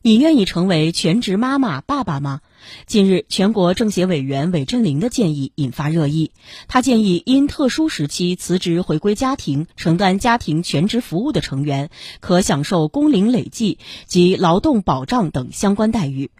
你愿意成为全职妈妈、爸爸吗？近日，全国政协委员韦振林的建议引发热议。他建议，因特殊时期辞职回归家庭、承担家庭全职服务的成员，可享受工龄累计及劳动保障等相关待遇。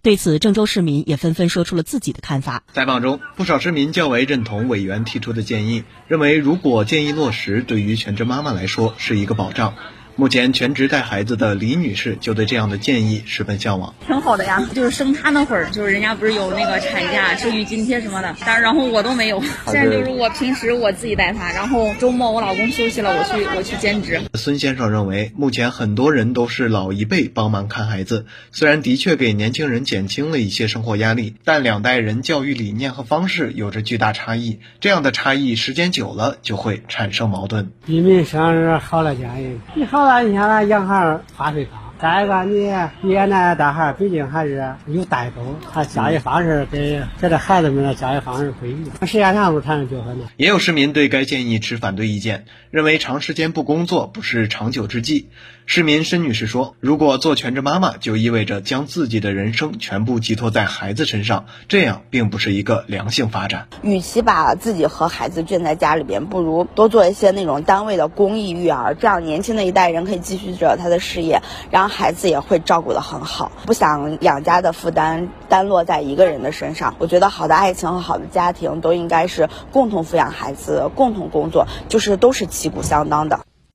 对此，郑州市民也纷纷说出了自己的看法。在访中，不少市民较为认同委员提出的建议，认为如果建议落实，对于全职妈妈来说是一个保障。目前全职带孩子的李女士就对这样的建议十分向往。挺好的呀，就是生她那会儿，就是人家不是有那个产假、生育津贴什么的，但然后我都没有。现在就是我平时我自己带她，然后周末我老公休息了，我去我去兼职。孙先生认为，目前很多人都是老一辈帮忙看孩子，虽然的确给年轻人减轻了一些生活压力，但两代人教育理念和方式有着巨大差异，这样的差异时间久了就会产生矛盾。比民生日好了家人，你好。你看那养孩花费高，再一个你爷奶奶带孩毕竟还是有代沟，他教育方式跟跟这孩子们的教育方式不一样，时间长了产生纠纷呢。也有市民对该建议持反对意见，认为长时间不工作不是长久之计。市民申女士说：“如果做全职妈妈，就意味着将自己的人生全部寄托在孩子身上，这样并不是一个良性发展。与其把自己和孩子圈在家里边，不如多做一些那种单位的公益育儿，这样年轻的一代人可以继续着他的事业，然后孩子也会照顾得很好。不想养家的负担单落在一个人的身上。我觉得好的爱情和好的家庭都应该是共同抚养孩子，共同工作，就是都是旗鼓相当的。”